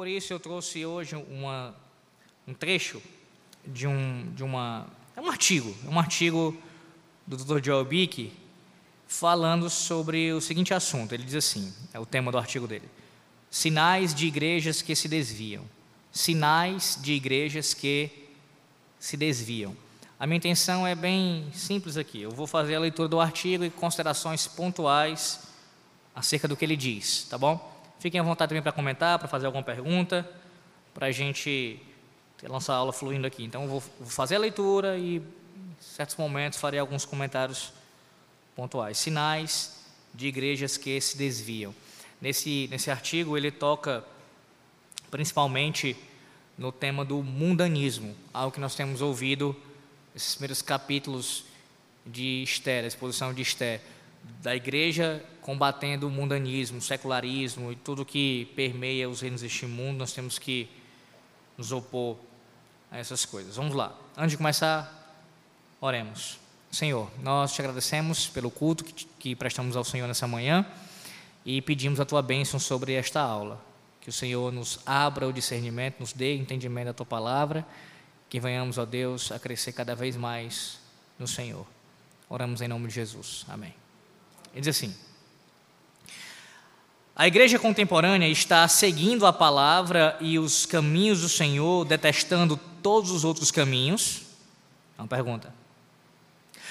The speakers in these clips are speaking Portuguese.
por isso eu trouxe hoje uma, um trecho de um, de uma, é um artigo, é um artigo do Dr. Joel Bick falando sobre o seguinte assunto. Ele diz assim, é o tema do artigo dele: Sinais de igrejas que se desviam. Sinais de igrejas que se desviam. A minha intenção é bem simples aqui. Eu vou fazer a leitura do artigo e considerações pontuais acerca do que ele diz, tá bom? Fiquem à vontade também para comentar, para fazer alguma pergunta, para a gente lançar a aula fluindo aqui. Então, eu vou, fazer a leitura e, em certos momentos, farei alguns comentários pontuais. Sinais de igrejas que se desviam. Nesse, nesse artigo, ele toca principalmente no tema do mundanismo, algo que nós temos ouvido nesses primeiros capítulos de Esther, a exposição de Esther, da igreja combatendo o mundanismo, o secularismo e tudo que permeia os reinos deste mundo, nós temos que nos opor a essas coisas. Vamos lá. Antes de começar, oremos. Senhor, nós te agradecemos pelo culto que, que prestamos ao Senhor nessa manhã e pedimos a tua bênção sobre esta aula. Que o Senhor nos abra o discernimento, nos dê entendimento da tua palavra, que venhamos, ó Deus, a crescer cada vez mais no Senhor. Oramos em nome de Jesus. Amém. Ele diz assim: A igreja contemporânea está seguindo a palavra e os caminhos do Senhor, detestando todos os outros caminhos? É uma pergunta.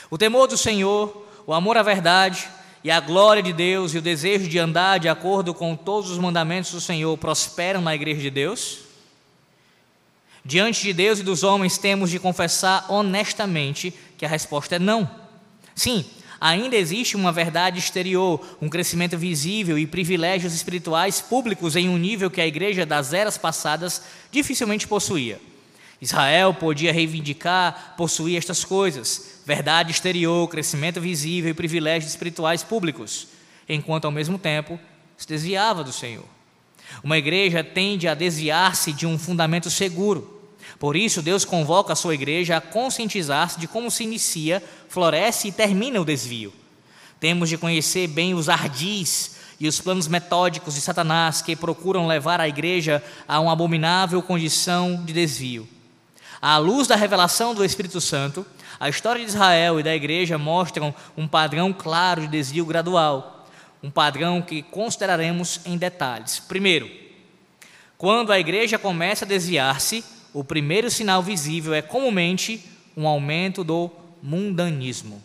O temor do Senhor, o amor à verdade e a glória de Deus e o desejo de andar de acordo com todos os mandamentos do Senhor prosperam na igreja de Deus? Diante de Deus e dos homens, temos de confessar honestamente que a resposta é não. Sim, ainda existe uma verdade exterior, um crescimento visível e privilégios espirituais públicos em um nível que a igreja das eras passadas dificilmente possuía. Israel podia reivindicar, possuir estas coisas: verdade exterior, crescimento visível e privilégios espirituais públicos, enquanto ao mesmo tempo se desviava do Senhor. Uma igreja tende a desviar-se de um fundamento seguro. Por isso, Deus convoca a sua igreja a conscientizar-se de como se inicia, floresce e termina o desvio. Temos de conhecer bem os ardis e os planos metódicos de Satanás que procuram levar a igreja a uma abominável condição de desvio. À luz da revelação do Espírito Santo, a história de Israel e da igreja mostram um padrão claro de desvio gradual, um padrão que consideraremos em detalhes. Primeiro, quando a igreja começa a desviar-se, o primeiro sinal visível é comumente um aumento do mundanismo.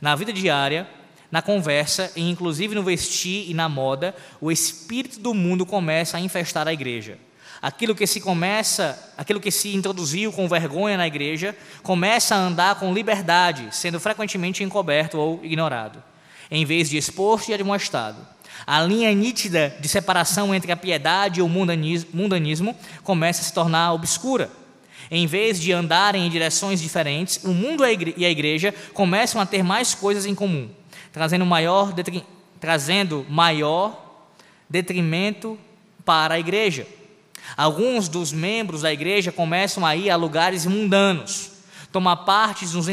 Na vida diária, na conversa e inclusive no vestir e na moda, o espírito do mundo começa a infestar a igreja. Aquilo que se começa, aquilo que se introduziu com vergonha na igreja, começa a andar com liberdade, sendo frequentemente encoberto ou ignorado, em vez de exposto e admoestado. A linha nítida de separação entre a piedade e o mundanismo começa a se tornar obscura. Em vez de andarem em direções diferentes, o mundo e a igreja começam a ter mais coisas em comum, trazendo maior, trazendo maior detrimento para a igreja. Alguns dos membros da igreja começam a ir a lugares mundanos, tomar parte nos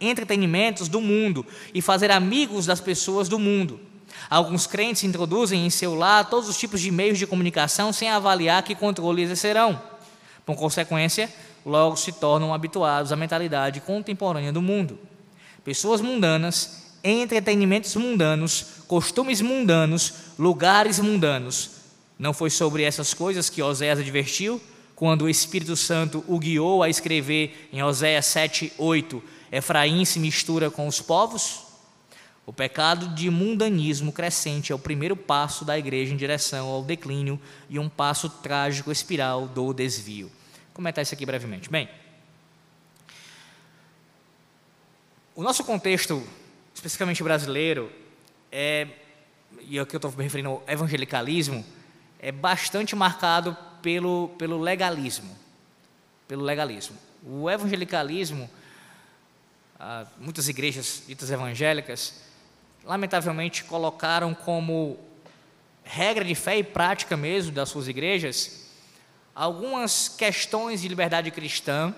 entretenimentos do mundo e fazer amigos das pessoas do mundo. Alguns crentes introduzem em seu lar todos os tipos de meios de comunicação sem avaliar que controle exercerão. Por consequência, logo se tornam habituados à mentalidade contemporânea do mundo. Pessoas mundanas, entretenimentos mundanos, costumes mundanos, lugares mundanos, não foi sobre essas coisas que Oséias advertiu, quando o Espírito Santo o guiou a escrever em Oséias 7, 8: Efraim se mistura com os povos? O pecado de mundanismo crescente é o primeiro passo da igreja em direção ao declínio e um passo trágico espiral do desvio. Vou comentar isso aqui brevemente. Bem, o nosso contexto, especificamente brasileiro, é, e aqui eu estou me referindo ao evangelicalismo, é bastante marcado pelo, pelo legalismo. Pelo legalismo. O evangelicalismo, ah, muitas igrejas ditas evangélicas, lamentavelmente colocaram como regra de fé e prática mesmo das suas igrejas algumas questões de liberdade cristã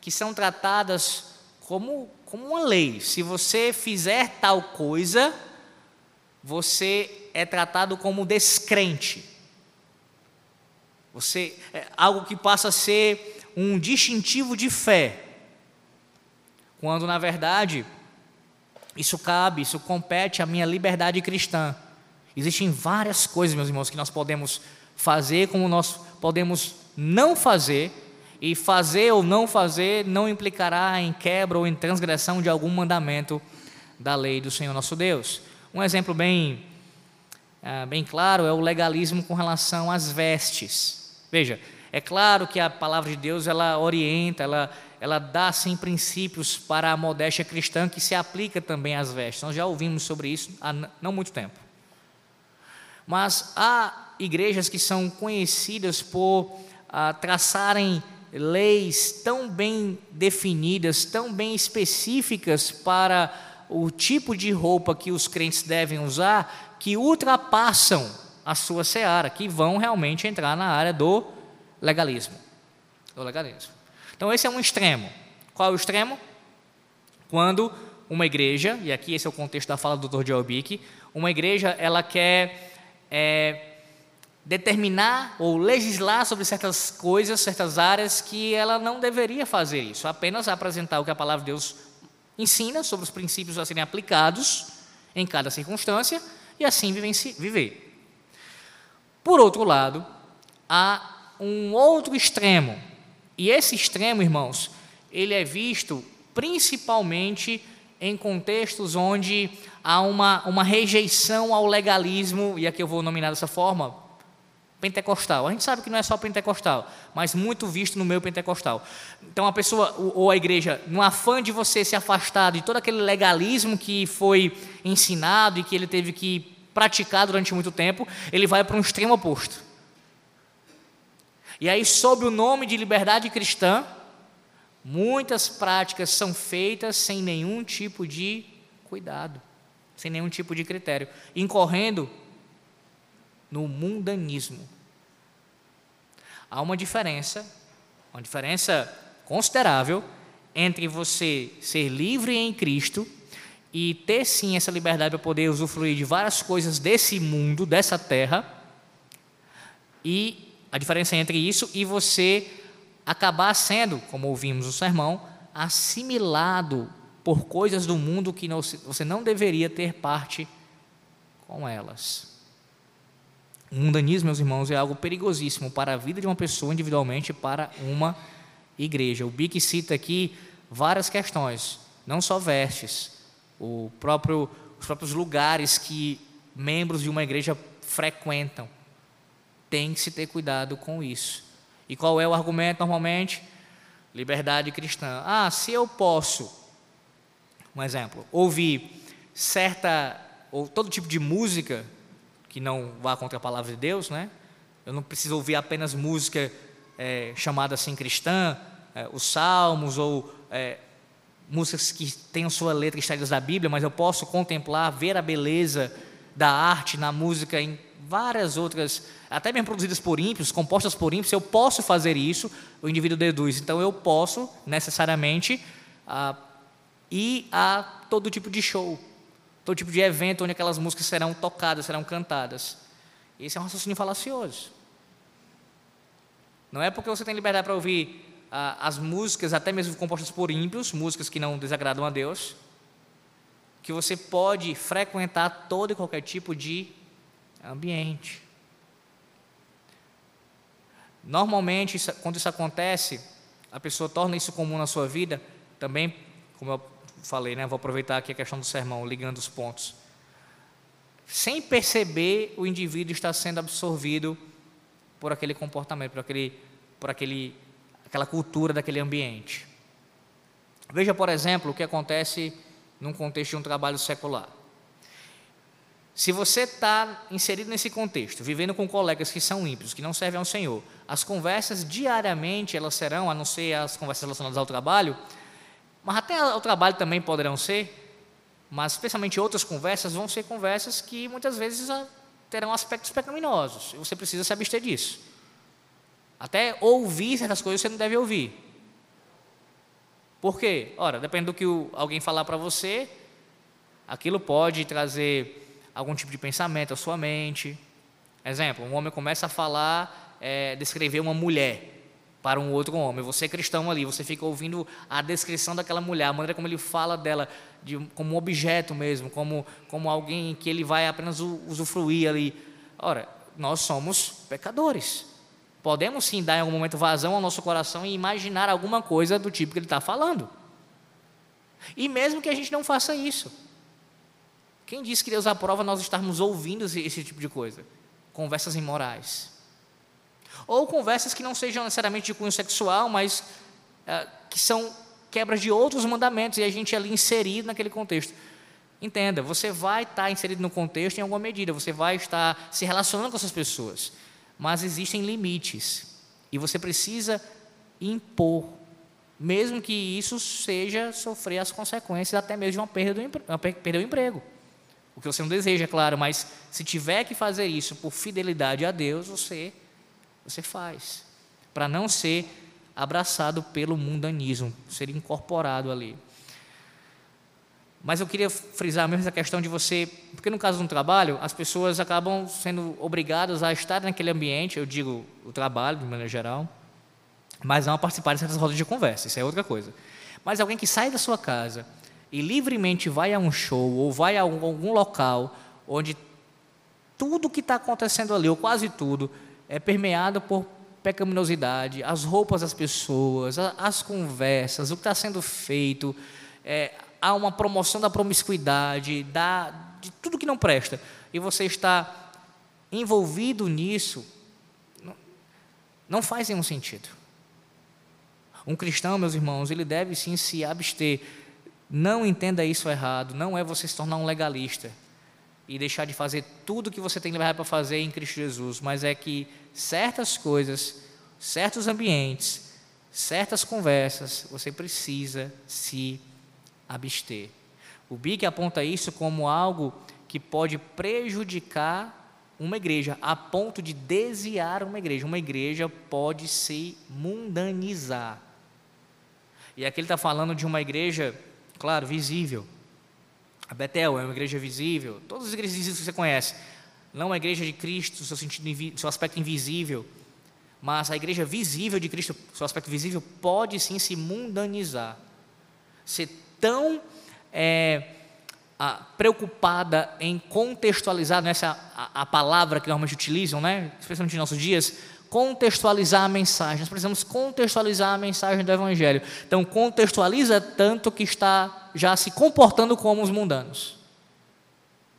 que são tratadas como, como uma lei. Se você fizer tal coisa, você é tratado como descrente. Você é algo que passa a ser um distintivo de fé. Quando na verdade isso cabe, isso compete à minha liberdade cristã. Existem várias coisas, meus irmãos, que nós podemos fazer, como nós podemos não fazer, e fazer ou não fazer não implicará em quebra ou em transgressão de algum mandamento da lei do Senhor nosso Deus. Um exemplo bem, é, bem claro é o legalismo com relação às vestes. Veja, é claro que a palavra de Deus ela orienta, ela, ela dá sim princípios para a modéstia cristã que se aplica também às vestes. Nós já ouvimos sobre isso há não muito tempo. Mas há igrejas que são conhecidas por ah, traçarem leis tão bem definidas, tão bem específicas para o tipo de roupa que os crentes devem usar, que ultrapassam a sua seara, que vão realmente entrar na área do legalismo. Do legalismo. Então esse é um extremo. Qual é o extremo? Quando uma igreja, e aqui esse é o contexto da fala do Dr. Joel Bick, uma igreja ela quer é, determinar ou legislar sobre certas coisas, certas áreas que ela não deveria fazer isso, apenas apresentar o que a palavra de Deus ensina sobre os princípios a serem aplicados em cada circunstância e assim viver. Por outro lado, há um outro extremo, e esse extremo, irmãos, ele é visto principalmente em contextos onde há uma, uma rejeição ao legalismo, e aqui eu vou nominar dessa forma, pentecostal. A gente sabe que não é só pentecostal, mas muito visto no meio pentecostal. Então a pessoa ou a igreja, no afã de você se afastar de todo aquele legalismo que foi ensinado e que ele teve que praticar durante muito tempo, ele vai para um extremo oposto. E aí, sob o nome de liberdade cristã, muitas práticas são feitas sem nenhum tipo de cuidado, sem nenhum tipo de critério, incorrendo no mundanismo. Há uma diferença, uma diferença considerável entre você ser livre em Cristo e ter sim essa liberdade para poder usufruir de várias coisas desse mundo, dessa terra, e a diferença entre isso e você acabar sendo, como ouvimos no sermão, assimilado por coisas do mundo que não, você não deveria ter parte com elas. O mundanismo, meus irmãos, é algo perigosíssimo para a vida de uma pessoa individualmente e para uma igreja. O Bic cita aqui várias questões, não só vestes, próprio, os próprios lugares que membros de uma igreja frequentam. Tem que se ter cuidado com isso. E qual é o argumento normalmente? Liberdade cristã. Ah, se eu posso, um exemplo, ouvir certa ou todo tipo de música que não vá contra a palavra de Deus, né? Eu não preciso ouvir apenas música é, chamada assim cristã, é, os salmos ou é, músicas que tenham sua letra extraídas da Bíblia, mas eu posso contemplar, ver a beleza da arte na música em várias outras, até mesmo produzidas por ímpios, compostas por ímpios, eu posso fazer isso, o indivíduo deduz. Então eu posso necessariamente ah, ir a todo tipo de show, todo tipo de evento onde aquelas músicas serão tocadas, serão cantadas. Esse é um raciocínio falacioso. Não é porque você tem liberdade para ouvir ah, as músicas, até mesmo compostas por ímpios, músicas que não desagradam a Deus, que você pode frequentar todo e qualquer tipo de ambiente. Normalmente, quando isso acontece, a pessoa torna isso comum na sua vida, também, como eu falei, né? Vou aproveitar aqui a questão do sermão, ligando os pontos. Sem perceber, o indivíduo está sendo absorvido por aquele comportamento, por aquele, por aquele, aquela cultura daquele ambiente. Veja, por exemplo, o que acontece num contexto de um trabalho secular. Se você está inserido nesse contexto, vivendo com colegas que são ímpios, que não servem ao Senhor, as conversas diariamente elas serão, a não ser as conversas relacionadas ao trabalho, mas até ao trabalho também poderão ser, mas especialmente outras conversas vão ser conversas que muitas vezes ah, terão aspectos pecaminosos. E você precisa se abster disso. Até ouvir certas coisas você não deve ouvir. Por quê? Ora, depende do que alguém falar para você, aquilo pode trazer algum tipo de pensamento à sua mente. Exemplo, um homem começa a falar é, descrever uma mulher para um outro homem. Você é cristão ali, você fica ouvindo a descrição daquela mulher, a maneira como ele fala dela, de, como um objeto mesmo, como, como alguém que ele vai apenas usufruir ali. Ora, nós somos pecadores. Podemos sim dar em algum momento vazão ao nosso coração e imaginar alguma coisa do tipo que ele está falando. E mesmo que a gente não faça isso, quem disse que Deus aprova nós estarmos ouvindo esse, esse tipo de coisa? Conversas imorais. Ou conversas que não sejam necessariamente de cunho sexual, mas é, que são quebras de outros mandamentos e a gente é ali inserido naquele contexto. Entenda, você vai estar inserido no contexto em alguma medida, você vai estar se relacionando com essas pessoas, mas existem limites e você precisa impor, mesmo que isso seja sofrer as consequências até mesmo de uma perda do, perder o emprego. O que você não deseja, é claro, mas se tiver que fazer isso por fidelidade a Deus, você você faz, para não ser abraçado pelo mundanismo, ser incorporado ali. Mas eu queria frisar mesmo essa questão de você, porque no caso um trabalho, as pessoas acabam sendo obrigadas a estar naquele ambiente, eu digo o trabalho de maneira geral, mas não a participar de certas rodas de conversa, isso é outra coisa. Mas alguém que sai da sua casa e livremente vai a um show ou vai a algum local onde tudo que está acontecendo ali, ou quase tudo, é permeado por pecaminosidade, as roupas das pessoas, as conversas, o que está sendo feito, é, há uma promoção da promiscuidade, da, de tudo que não presta, e você está envolvido nisso, não, não faz nenhum sentido. Um cristão, meus irmãos, ele deve sim se abster. Não entenda isso errado, não é você se tornar um legalista e deixar de fazer tudo que você tem para fazer em Cristo Jesus, mas é que certas coisas, certos ambientes, certas conversas, você precisa se abster. O BIC aponta isso como algo que pode prejudicar uma igreja, a ponto de desviar uma igreja. Uma igreja pode se mundanizar. E aqui ele está falando de uma igreja, claro, visível. A Betel é uma igreja visível, todas as igrejas visíveis que você conhece. Não uma igreja de Cristo, seu, sentido, seu aspecto invisível, mas a igreja visível de Cristo, seu aspecto visível, pode sim se mundanizar, ser tão é, a, preocupada em contextualizar, nessa né, a, a, palavra que normalmente utilizam, né, especialmente nos nossos dias, contextualizar a mensagem. Nós precisamos contextualizar a mensagem do Evangelho. Então, contextualiza tanto que está já se comportando como os mundanos,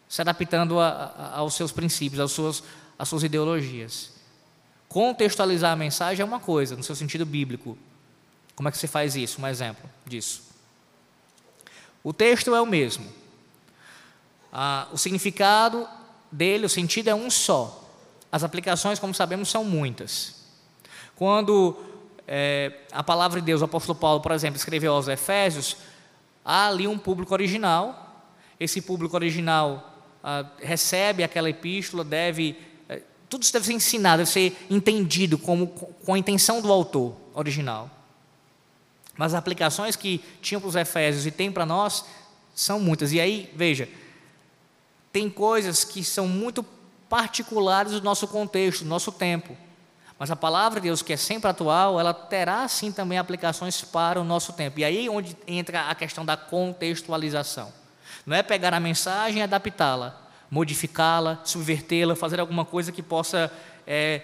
se adaptando a, a, aos seus princípios, aos seus, às suas ideologias. Contextualizar a mensagem é uma coisa, no seu sentido bíblico. Como é que você faz isso? Um exemplo disso. O texto é o mesmo. Ah, o significado dele, o sentido é um só. As aplicações, como sabemos, são muitas. Quando é, a palavra de Deus, o apóstolo Paulo, por exemplo, escreveu aos Efésios, há ali um público original. Esse público original ah, recebe aquela epístola, deve. É, tudo isso deve ser ensinado, deve ser entendido como, com a intenção do autor original. Mas as aplicações que tinham para os Efésios e tem para nós são muitas. E aí, veja, tem coisas que são muito particulares do nosso contexto, do nosso tempo. Mas a palavra de Deus, que é sempre atual, ela terá sim também aplicações para o nosso tempo. E aí é onde entra a questão da contextualização. Não é pegar a mensagem e adaptá-la, modificá-la, subvertê-la, fazer alguma coisa que possa é,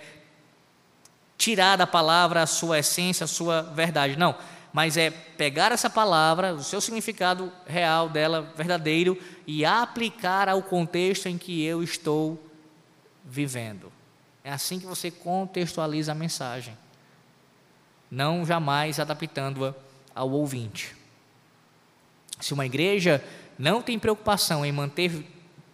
tirar da palavra a sua essência, a sua verdade. Não, mas é pegar essa palavra, o seu significado real dela, verdadeiro, e aplicar ao contexto em que eu estou vivendo. É assim que você contextualiza a mensagem, não jamais adaptando-a ao ouvinte. Se uma igreja não tem preocupação em manter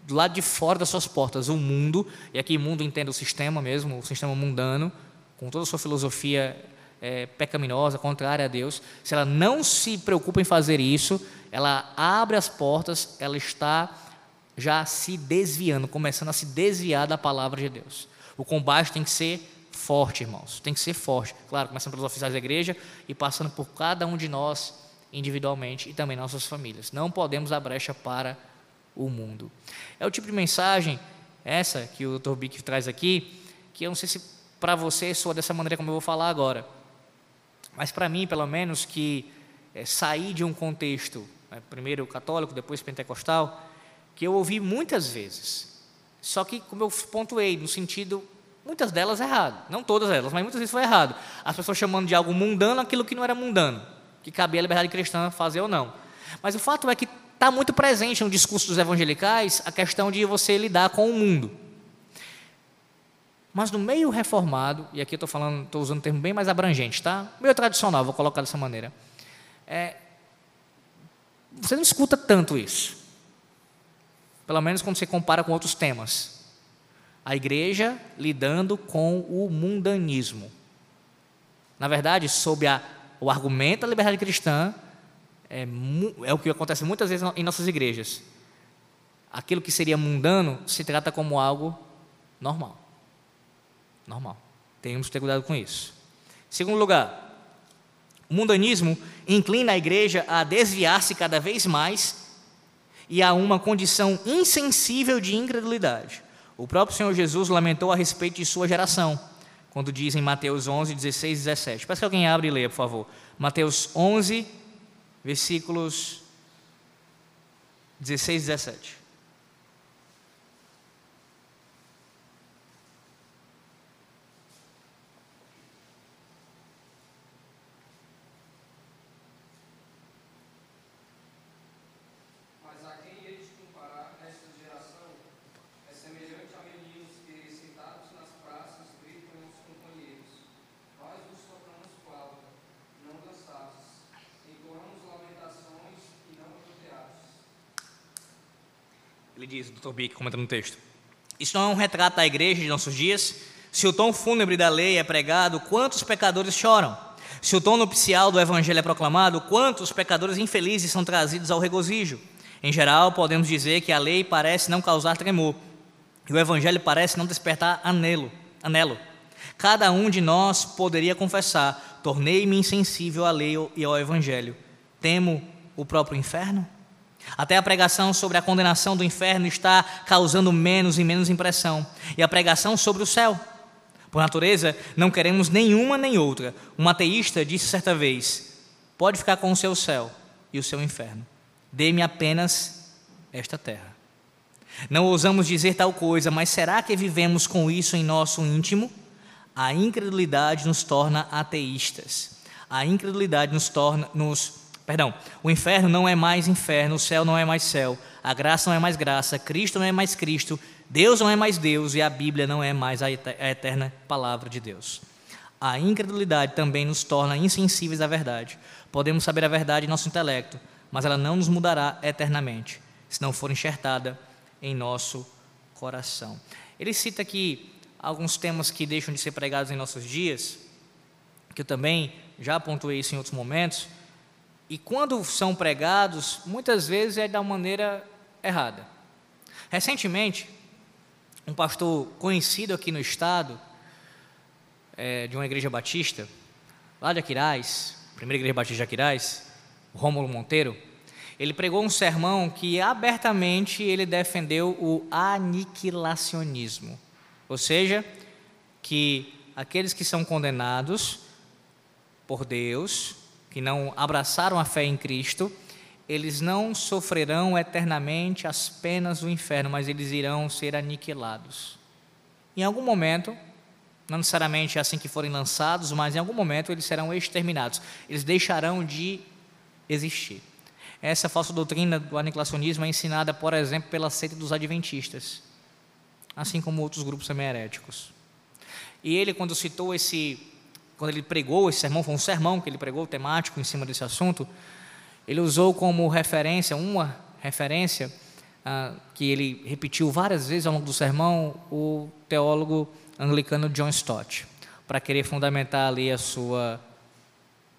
do lado de fora das suas portas o mundo, e aqui mundo entende o sistema mesmo, o sistema mundano, com toda a sua filosofia é, pecaminosa, contrária a Deus, se ela não se preocupa em fazer isso, ela abre as portas, ela está já se desviando, começando a se desviar da palavra de Deus. O combate tem que ser forte, irmãos, tem que ser forte. Claro, começando pelos oficiais da igreja e passando por cada um de nós individualmente e também nossas famílias. Não podemos dar brecha para o mundo. É o tipo de mensagem, essa que o Dr. Bick traz aqui, que eu não sei se para você soa dessa maneira como eu vou falar agora. Mas para mim, pelo menos, que é, sair de um contexto, é, primeiro católico, depois pentecostal, que eu ouvi muitas vezes. Só que, como eu pontuei, no sentido, muitas delas errado. Não todas elas, mas muitas vezes foi errado. As pessoas chamando de algo mundano aquilo que não era mundano, que cabia a liberdade cristã fazer ou não. Mas o fato é que está muito presente no discurso dos evangelicais a questão de você lidar com o mundo. Mas no meio reformado, e aqui estou falando, estou usando um termo bem mais abrangente, tá? Meio tradicional, vou colocar dessa maneira. É, você não escuta tanto isso. Pelo menos quando você compara com outros temas. A igreja lidando com o mundanismo. Na verdade, sob a, o argumento da liberdade cristã, é, é o que acontece muitas vezes em nossas igrejas. Aquilo que seria mundano se trata como algo normal. Normal. Temos que ter cuidado com isso. Segundo lugar, o mundanismo inclina a igreja a desviar-se cada vez mais e a uma condição insensível de incredulidade. O próprio Senhor Jesus lamentou a respeito de sua geração, quando diz em Mateus 11, 16 e 17. Peço que alguém abra e leia, por favor. Mateus 11, versículos 16 e 17. Dr. Bick, comentando no texto: Isso não é um retrato da igreja de nossos dias? Se o tom fúnebre da lei é pregado, quantos pecadores choram? Se o tom nupcial do evangelho é proclamado, quantos pecadores infelizes são trazidos ao regozijo? Em geral, podemos dizer que a lei parece não causar tremor, e o evangelho parece não despertar anelo, anelo. Cada um de nós poderia confessar: tornei-me insensível à lei e ao evangelho. Temo o próprio inferno? Até a pregação sobre a condenação do inferno está causando menos e menos impressão. E a pregação sobre o céu. Por natureza, não queremos nenhuma nem outra. Um ateísta disse certa vez: pode ficar com o seu céu e o seu inferno. Dê-me apenas esta terra. Não ousamos dizer tal coisa, mas será que vivemos com isso em nosso íntimo? A incredulidade nos torna ateístas. A incredulidade nos torna, nos Perdão, o inferno não é mais inferno, o céu não é mais céu, a graça não é mais graça, Cristo não é mais Cristo, Deus não é mais Deus e a Bíblia não é mais a eterna palavra de Deus. A incredulidade também nos torna insensíveis à verdade. Podemos saber a verdade em nosso intelecto, mas ela não nos mudará eternamente, se não for enxertada em nosso coração. Ele cita aqui alguns temas que deixam de ser pregados em nossos dias, que eu também já pontuei isso em outros momentos e quando são pregados, muitas vezes é da maneira errada. Recentemente, um pastor conhecido aqui no estado, é, de uma igreja batista, lá de Aquiraz, primeira igreja batista de Aquiraz, Rômulo Monteiro, ele pregou um sermão que abertamente ele defendeu o aniquilacionismo, ou seja, que aqueles que são condenados por Deus que não abraçaram a fé em Cristo, eles não sofrerão eternamente as penas do inferno, mas eles irão ser aniquilados. Em algum momento, não necessariamente assim que forem lançados, mas em algum momento eles serão exterminados. Eles deixarão de existir. Essa falsa doutrina do aniquilacionismo é ensinada, por exemplo, pela seita dos adventistas, assim como outros grupos semi-heréticos. E ele, quando citou esse quando ele pregou esse sermão, foi um sermão que ele pregou temático em cima desse assunto, ele usou como referência, uma referência, ah, que ele repetiu várias vezes ao longo do sermão, o teólogo anglicano John Stott, para querer fundamentar ali a sua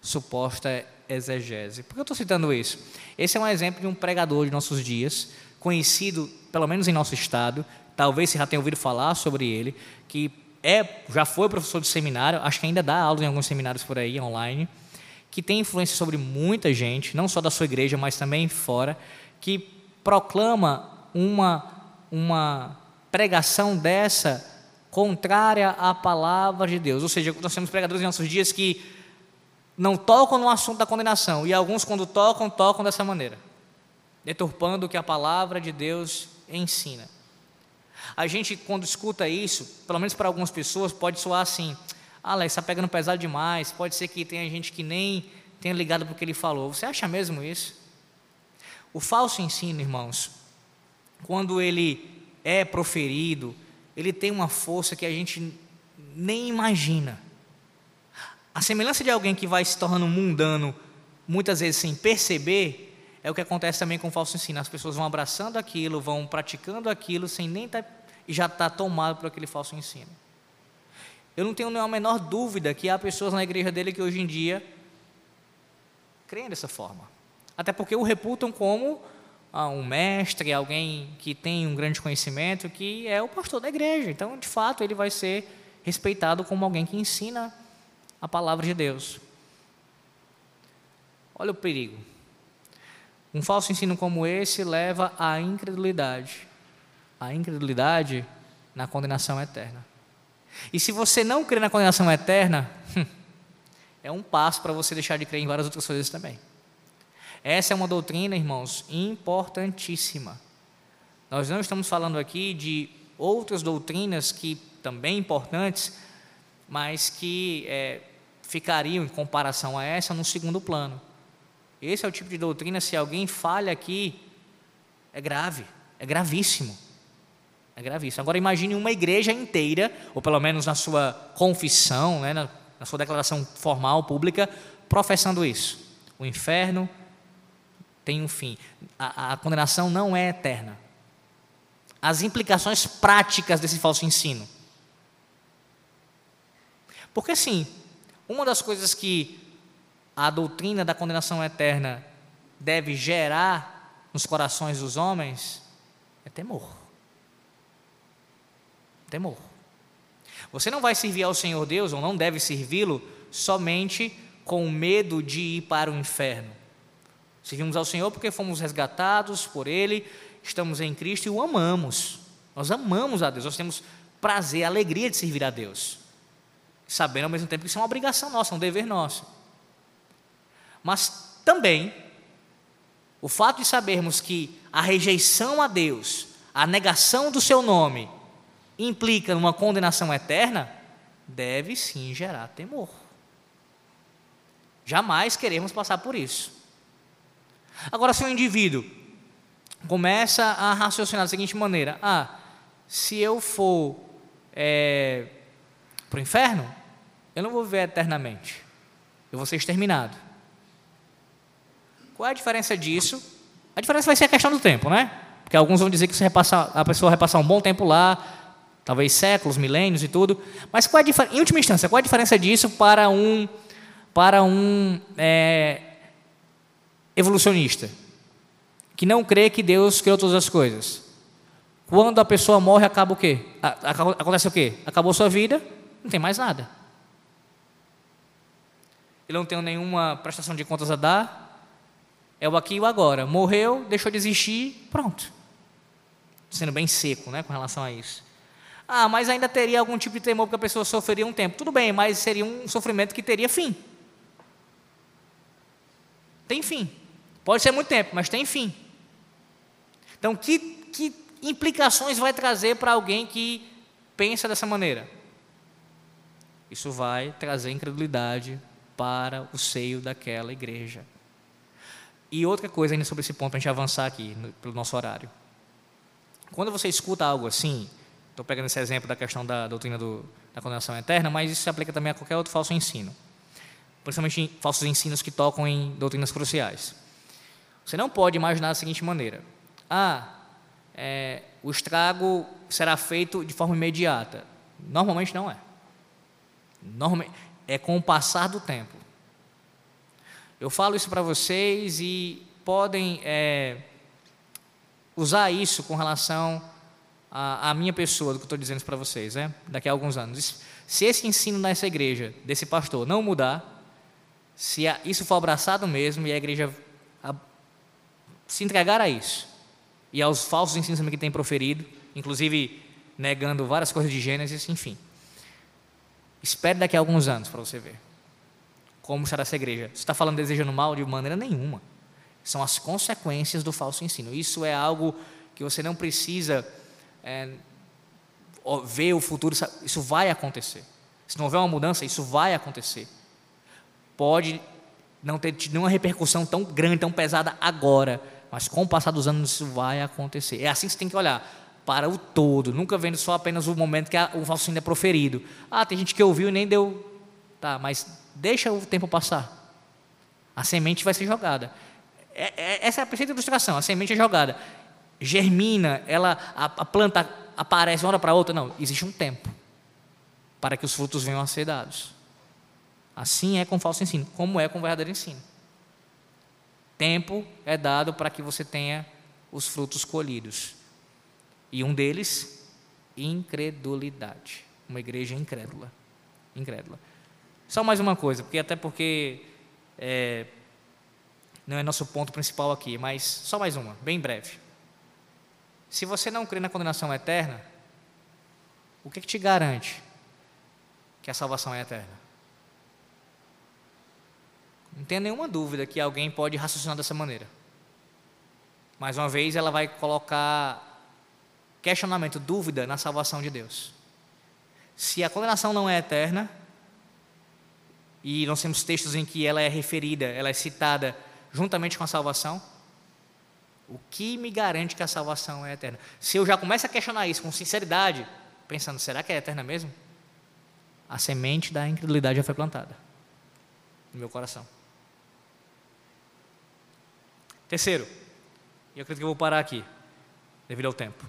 suposta exegese. Por que eu estou citando isso? Esse é um exemplo de um pregador de nossos dias, conhecido, pelo menos em nosso estado, talvez você já tenha ouvido falar sobre ele, que é, já foi professor de seminário, acho que ainda dá aula em alguns seminários por aí, online, que tem influência sobre muita gente, não só da sua igreja, mas também fora, que proclama uma, uma pregação dessa contrária à palavra de Deus. Ou seja, nós temos pregadores em nossos dias que não tocam no assunto da condenação, e alguns, quando tocam, tocam dessa maneira, deturpando o que a palavra de Deus ensina. A gente, quando escuta isso, pelo menos para algumas pessoas, pode soar assim: ah, Alex, está pegando pesado demais, pode ser que tenha gente que nem tenha ligado para o que ele falou. Você acha mesmo isso? O falso ensino, irmãos, quando ele é proferido, ele tem uma força que a gente nem imagina. A semelhança de alguém que vai se tornando mundano, muitas vezes sem perceber, é o que acontece também com o falso ensino. As pessoas vão abraçando aquilo, vão praticando aquilo, sem nem estar, tá, já está tomado por aquele falso ensino. Eu não tenho a menor dúvida que há pessoas na igreja dele que hoje em dia creem dessa forma. Até porque o reputam como ah, um mestre, alguém que tem um grande conhecimento, que é o pastor da igreja. Então, de fato, ele vai ser respeitado como alguém que ensina a palavra de Deus. Olha o perigo. Um falso ensino como esse leva à incredulidade. A incredulidade na condenação eterna. E se você não crê na condenação eterna, é um passo para você deixar de crer em várias outras coisas também. Essa é uma doutrina, irmãos, importantíssima. Nós não estamos falando aqui de outras doutrinas que também importantes, mas que é, ficariam em comparação a essa no segundo plano. Esse é o tipo de doutrina, se alguém falha aqui, é grave, é gravíssimo. É gravíssimo. Agora imagine uma igreja inteira, ou pelo menos na sua confissão, né, na, na sua declaração formal, pública, professando isso. O inferno tem um fim. A, a condenação não é eterna. As implicações práticas desse falso ensino. Porque assim, uma das coisas que a doutrina da condenação eterna deve gerar nos corações dos homens é temor. Temor. Você não vai servir ao Senhor Deus, ou não deve servi-lo, somente com medo de ir para o inferno. Servimos ao Senhor porque fomos resgatados por Ele, estamos em Cristo e o amamos. Nós amamos a Deus, nós temos prazer, alegria de servir a Deus sabendo ao mesmo tempo que isso é uma obrigação nossa, um dever nosso. Mas também, o fato de sabermos que a rejeição a Deus, a negação do seu nome, implica numa condenação eterna, deve sim gerar temor. Jamais queremos passar por isso. Agora, se o indivíduo começa a raciocinar da seguinte maneira: ah, se eu for é, para o inferno, eu não vou viver eternamente. Eu vou ser exterminado. Qual é a diferença disso? A diferença vai ser a questão do tempo, né? Porque alguns vão dizer que repassa, a pessoa vai passar um bom tempo lá, talvez séculos, milênios e tudo. Mas qual é a em última instância, qual é a diferença disso para um, para um é, evolucionista que não crê que Deus criou todas as coisas? Quando a pessoa morre, acaba o quê? Acontece o quê? Acabou sua vida, não tem mais nada. Ele não tem nenhuma prestação de contas a dar. É o aqui e o agora. Morreu, deixou de existir, pronto. Sendo bem seco né, com relação a isso. Ah, mas ainda teria algum tipo de temor porque a pessoa sofreria um tempo. Tudo bem, mas seria um sofrimento que teria fim. Tem fim. Pode ser muito tempo, mas tem fim. Então, que, que implicações vai trazer para alguém que pensa dessa maneira? Isso vai trazer incredulidade para o seio daquela igreja. E outra coisa ainda sobre esse ponto, para a gente avançar aqui, no, pelo nosso horário. Quando você escuta algo assim, estou pegando esse exemplo da questão da doutrina do, da condenação eterna, mas isso se aplica também a qualquer outro falso ensino. Principalmente falsos ensinos que tocam em doutrinas cruciais. Você não pode imaginar da seguinte maneira: ah, é, o estrago será feito de forma imediata. Normalmente não é. Normalmente, é com o passar do tempo. Eu falo isso para vocês e podem é, usar isso com relação à, minha pessoa, do que eu estou dizendo para vocês, né? daqui a alguns anos. Se esse ensino nessa igreja, desse pastor, não mudar, se isso for abraçado mesmo e a igreja se entregar a isso, e aos falsos ensinos que tem proferido, inclusive negando várias coisas de Gênesis, enfim. Espere daqui a alguns anos para você ver como será essa igreja. Você está falando desejando mal de maneira nenhuma. São as consequências do falso ensino. Isso é algo que você não precisa é, ver o futuro. Isso vai acontecer. Se não houver uma mudança, isso vai acontecer. Pode não ter tido nenhuma repercussão tão grande, tão pesada agora, mas com o passar dos anos isso vai acontecer. É assim que você tem que olhar para o todo, nunca vendo só apenas o momento que o falso ensino é proferido. Ah, tem gente que ouviu e nem deu. Tá, mas deixa o tempo passar. A semente vai ser jogada. É, é, essa é a perfeita ilustração. A semente é jogada. Germina, ela, a, a planta aparece uma hora para outra. Não, existe um tempo para que os frutos venham a ser dados. Assim é com falso ensino, como é com verdadeiro ensino. Tempo é dado para que você tenha os frutos colhidos. E um deles, incredulidade. Uma igreja incrédula. Incrédula. Só mais uma coisa, porque até porque é, não é nosso ponto principal aqui, mas só mais uma, bem breve. Se você não crê na condenação eterna, o que, que te garante que a salvação é eterna? Não tenha nenhuma dúvida que alguém pode raciocinar dessa maneira. Mais uma vez, ela vai colocar questionamento, dúvida na salvação de Deus. Se a condenação não é eterna, e nós temos textos em que ela é referida, ela é citada juntamente com a salvação, o que me garante que a salvação é eterna? Se eu já começo a questionar isso com sinceridade, pensando, será que é eterna mesmo? A semente da incredulidade já foi plantada no meu coração. Terceiro, e eu acredito que eu vou parar aqui, devido ao tempo.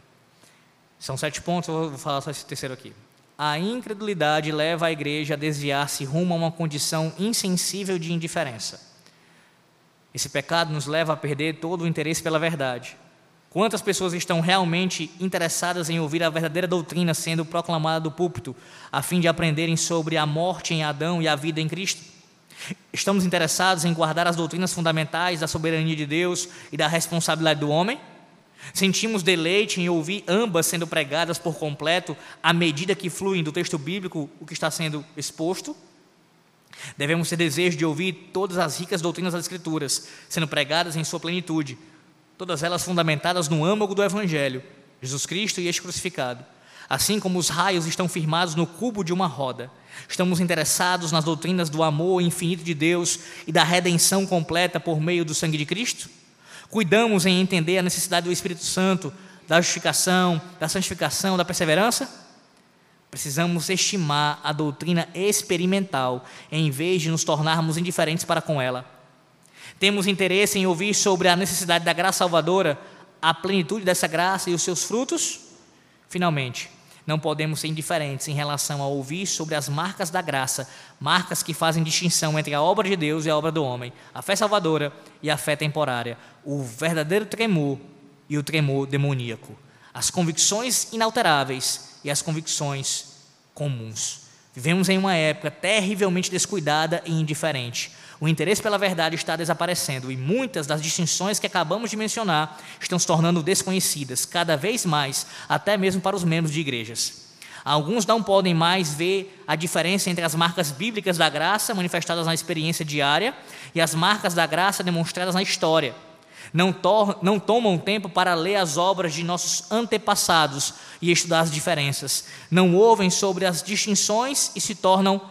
São sete pontos, eu vou falar só esse terceiro aqui. A incredulidade leva a igreja a desviar-se rumo a uma condição insensível de indiferença. Esse pecado nos leva a perder todo o interesse pela verdade. Quantas pessoas estão realmente interessadas em ouvir a verdadeira doutrina sendo proclamada do púlpito, a fim de aprenderem sobre a morte em Adão e a vida em Cristo? Estamos interessados em guardar as doutrinas fundamentais da soberania de Deus e da responsabilidade do homem? Sentimos deleite em ouvir ambas sendo pregadas por completo à medida que fluem do texto bíblico o que está sendo exposto? Devemos ter desejo de ouvir todas as ricas doutrinas das Escrituras sendo pregadas em sua plenitude, todas elas fundamentadas no âmago do Evangelho, Jesus Cristo e este crucificado. Assim como os raios estão firmados no cubo de uma roda, estamos interessados nas doutrinas do amor infinito de Deus e da redenção completa por meio do sangue de Cristo? Cuidamos em entender a necessidade do Espírito Santo, da justificação, da santificação, da perseverança? Precisamos estimar a doutrina experimental em vez de nos tornarmos indiferentes para com ela. Temos interesse em ouvir sobre a necessidade da graça salvadora, a plenitude dessa graça e os seus frutos? Finalmente, não podemos ser indiferentes em relação a ouvir sobre as marcas da graça, marcas que fazem distinção entre a obra de Deus e a obra do homem, a fé salvadora e a fé temporária, o verdadeiro tremor e o tremor demoníaco, as convicções inalteráveis e as convicções comuns. Vivemos em uma época terrivelmente descuidada e indiferente. O interesse pela verdade está desaparecendo e muitas das distinções que acabamos de mencionar estão se tornando desconhecidas, cada vez mais, até mesmo para os membros de igrejas. Alguns não podem mais ver a diferença entre as marcas bíblicas da graça manifestadas na experiência diária e as marcas da graça demonstradas na história. Não, não tomam tempo para ler as obras de nossos antepassados e estudar as diferenças. Não ouvem sobre as distinções e se tornam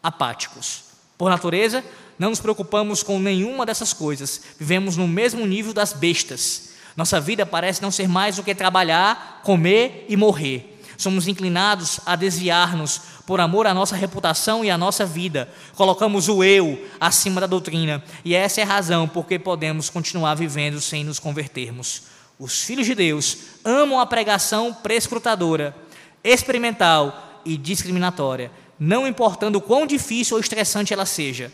apáticos. Por natureza, não nos preocupamos com nenhuma dessas coisas. Vivemos no mesmo nível das bestas. Nossa vida parece não ser mais do que trabalhar, comer e morrer. Somos inclinados a desviar-nos por amor à nossa reputação e à nossa vida. Colocamos o eu acima da doutrina. E essa é a razão por que podemos continuar vivendo sem nos convertermos. Os filhos de Deus amam a pregação prescrutadora, experimental e discriminatória não importando quão difícil ou estressante ela seja.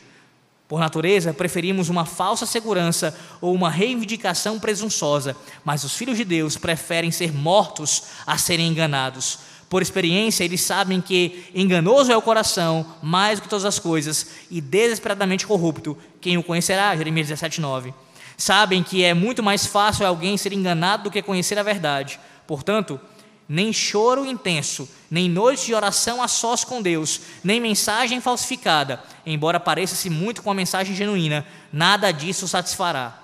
Por natureza, preferimos uma falsa segurança ou uma reivindicação presunçosa, mas os filhos de Deus preferem ser mortos a serem enganados. Por experiência, eles sabem que enganoso é o coração, mais do que todas as coisas, e desesperadamente corrupto. Quem o conhecerá? Jeremias 17,9. Sabem que é muito mais fácil alguém ser enganado do que conhecer a verdade. Portanto, nem choro intenso, nem noite de oração a sós com Deus, nem mensagem falsificada, embora pareça-se muito com a mensagem genuína, nada disso satisfará.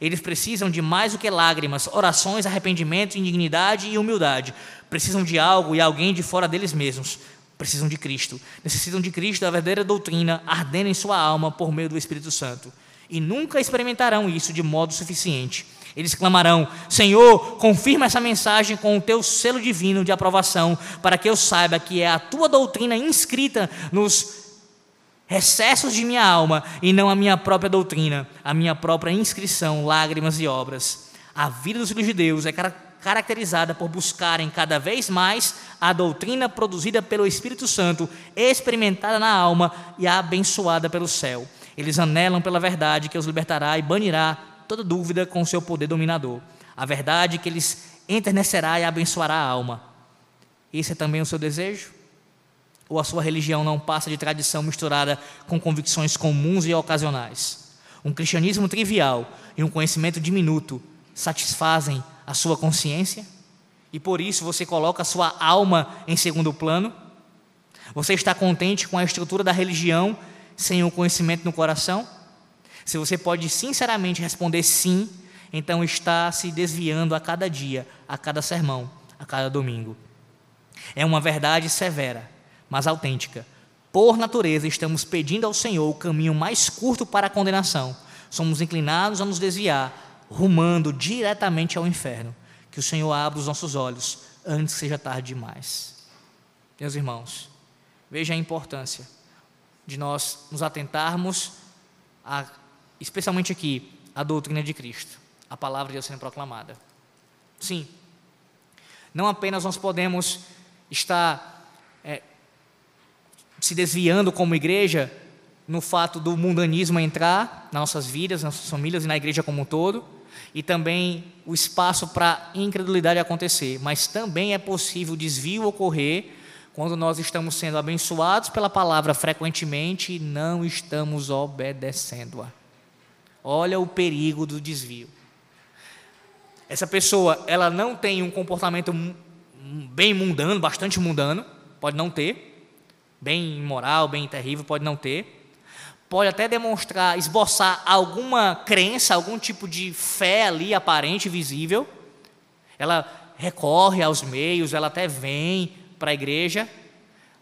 Eles precisam de mais do que lágrimas, orações, arrependimento, indignidade e humildade. Precisam de algo e alguém de fora deles mesmos. Precisam de Cristo. Necessitam de Cristo, da verdadeira doutrina, ardendo em sua alma por meio do Espírito Santo. E nunca experimentarão isso de modo suficiente eles clamarão: Senhor, confirma essa mensagem com o teu selo divino de aprovação, para que eu saiba que é a tua doutrina inscrita nos recessos de minha alma e não a minha própria doutrina, a minha própria inscrição, lágrimas e obras. A vida dos filhos de Deus é caracterizada por buscarem cada vez mais a doutrina produzida pelo Espírito Santo, experimentada na alma e abençoada pelo céu. Eles anelam pela verdade que os libertará e banirá toda dúvida com o seu poder dominador. A verdade que eles enternecerá e abençoará a alma. Esse é também o seu desejo? Ou a sua religião não passa de tradição misturada com convicções comuns e ocasionais? Um cristianismo trivial e um conhecimento diminuto satisfazem a sua consciência? E por isso você coloca a sua alma em segundo plano? Você está contente com a estrutura da religião sem o conhecimento no coração? Se você pode sinceramente responder sim, então está se desviando a cada dia, a cada sermão, a cada domingo. É uma verdade severa, mas autêntica. Por natureza, estamos pedindo ao Senhor o caminho mais curto para a condenação. Somos inclinados a nos desviar, rumando diretamente ao inferno. Que o Senhor abra os nossos olhos antes que seja tarde demais. Meus irmãos, veja a importância de nós nos atentarmos a especialmente aqui, a doutrina de Cristo, a palavra de Deus sendo proclamada. Sim, não apenas nós podemos estar é, se desviando como igreja no fato do mundanismo entrar nas nossas vidas, nas nossas famílias e na igreja como um todo, e também o espaço para incredulidade acontecer, mas também é possível desvio ocorrer quando nós estamos sendo abençoados pela palavra frequentemente e não estamos obedecendo-a. Olha o perigo do desvio. Essa pessoa, ela não tem um comportamento bem mundano, bastante mundano, pode não ter, bem imoral, bem terrível, pode não ter. Pode até demonstrar, esboçar alguma crença, algum tipo de fé ali aparente, visível. Ela recorre aos meios, ela até vem para a igreja,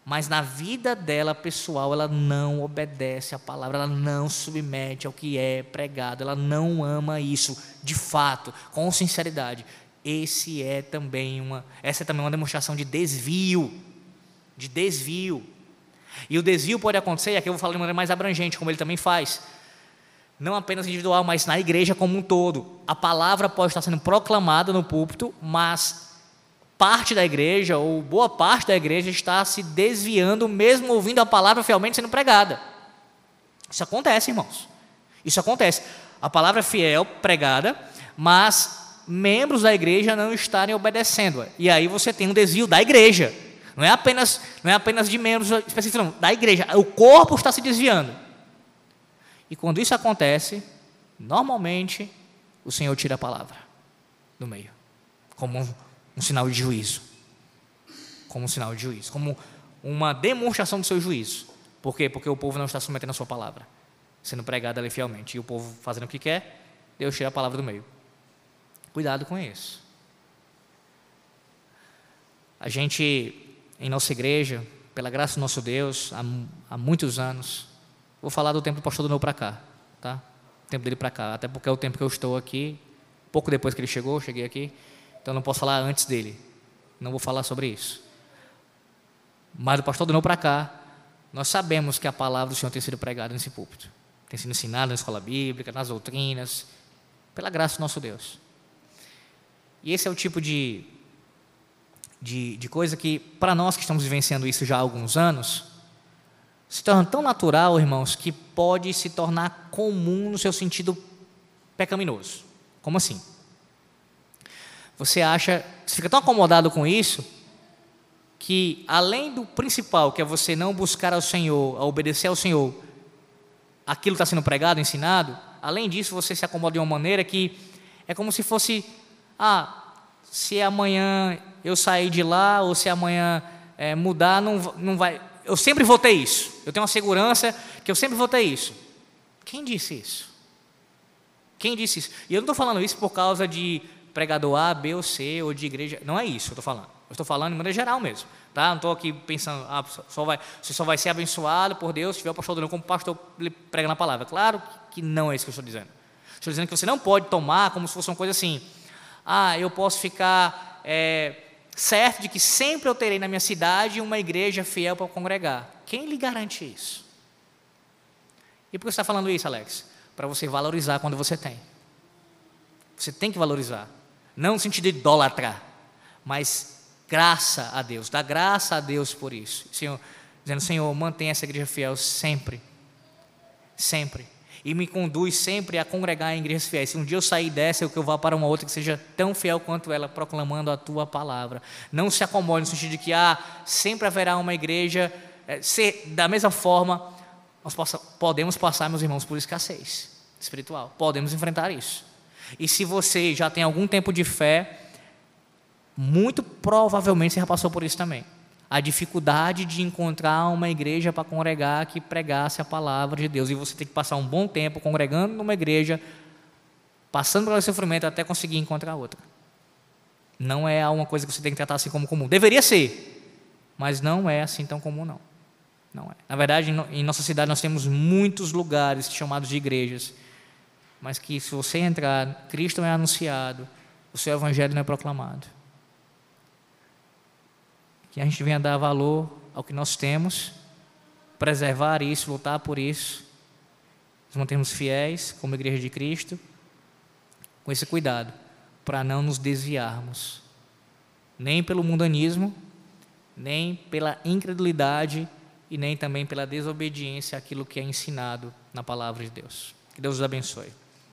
mas na vida dela pessoal, ela não obedece à palavra, ela não submete ao que é pregado, ela não ama isso, de fato, com sinceridade. Esse é também uma, essa é também uma demonstração de desvio, de desvio. E o desvio pode acontecer, e aqui eu vou falar de maneira mais abrangente, como ele também faz, não apenas individual, mas na igreja como um todo. A palavra pode estar sendo proclamada no púlpito, mas parte da igreja, ou boa parte da igreja, está se desviando, mesmo ouvindo a palavra fielmente sendo pregada. Isso acontece, irmãos. Isso acontece. A palavra fiel, pregada, mas membros da igreja não estarem obedecendo. E aí você tem um desvio da igreja. Não é apenas, não é apenas de membros específicos, não, da igreja. O corpo está se desviando. E quando isso acontece, normalmente o Senhor tira a palavra do meio, como um sinal de juízo. Como um sinal de juízo, como uma demonstração do seu juízo. Por quê? Porque o povo não está submetendo a sua palavra, sendo pregada ali fielmente. E o povo fazendo o que quer, Deus tira a palavra do meio. Cuidado com isso. A gente, em nossa igreja, pela graça do nosso Deus, há, há muitos anos, vou falar do tempo do pastor do meu para cá, tá? O tempo dele para cá, até porque é o tempo que eu estou aqui, pouco depois que ele chegou, eu cheguei aqui. Então não posso falar antes dele. Não vou falar sobre isso. Mas do pastor Donão para cá, nós sabemos que a palavra do Senhor tem sido pregada nesse púlpito. Tem sido ensinada na escola bíblica, nas doutrinas, pela graça do nosso Deus. E esse é o tipo de, de, de coisa que, para nós que estamos vivenciando isso já há alguns anos, se torna tão natural, irmãos, que pode se tornar comum no seu sentido pecaminoso. Como assim? Você acha, você fica tão acomodado com isso, que além do principal, que é você não buscar ao Senhor, a obedecer ao Senhor, aquilo está sendo pregado, ensinado, além disso você se acomoda de uma maneira que é como se fosse, ah, se amanhã eu sair de lá ou se amanhã é, mudar, não, não vai. Eu sempre vou ter isso. Eu tenho uma segurança que eu sempre vou ter isso. Quem disse isso? Quem disse isso? E eu não estou falando isso por causa de pregador A, B ou C, ou de igreja. Não é isso que eu estou falando. Eu estou falando de maneira geral mesmo. Tá? Não estou aqui pensando, ah, só vai, você só vai ser abençoado por Deus se tiver o pastor Daniel como pastor pregando a palavra. Claro que não é isso que eu estou dizendo. Estou dizendo que você não pode tomar como se fosse uma coisa assim. Ah, eu posso ficar é, certo de que sempre eu terei na minha cidade uma igreja fiel para congregar. Quem lhe garante isso? E por que você está falando isso, Alex? Para você valorizar quando você tem. Você tem que valorizar. Não no sentido de idolatrar, mas graça a Deus, dá graça a Deus por isso. Senhor, dizendo, Senhor, mantenha essa igreja fiel sempre. Sempre. E me conduz sempre a congregar em igrejas fiéis. Se um dia eu sair dessa, eu que eu vá para uma outra que seja tão fiel quanto ela, proclamando a tua palavra. Não se acomode no sentido de que ah, sempre haverá uma igreja. É, ser, da mesma forma, nós possa, podemos passar, meus irmãos, por escassez espiritual. Podemos enfrentar isso. E se você já tem algum tempo de fé, muito provavelmente você já passou por isso também. A dificuldade de encontrar uma igreja para congregar que pregasse a palavra de Deus. E você tem que passar um bom tempo congregando numa igreja, passando pelo sofrimento até conseguir encontrar outra. Não é uma coisa que você tem que tratar assim como comum. Deveria ser, mas não é assim tão comum, não. Não é. Na verdade, em nossa cidade nós temos muitos lugares chamados de igrejas, mas que se você entrar, Cristo é anunciado, o seu evangelho não é proclamado que a gente venha dar valor ao que nós temos, preservar isso, lutar por isso, nos mantermos fiéis como igreja de Cristo, com esse cuidado, para não nos desviarmos, nem pelo mundanismo, nem pela incredulidade e nem também pela desobediência àquilo que é ensinado na palavra de Deus. Que Deus os abençoe.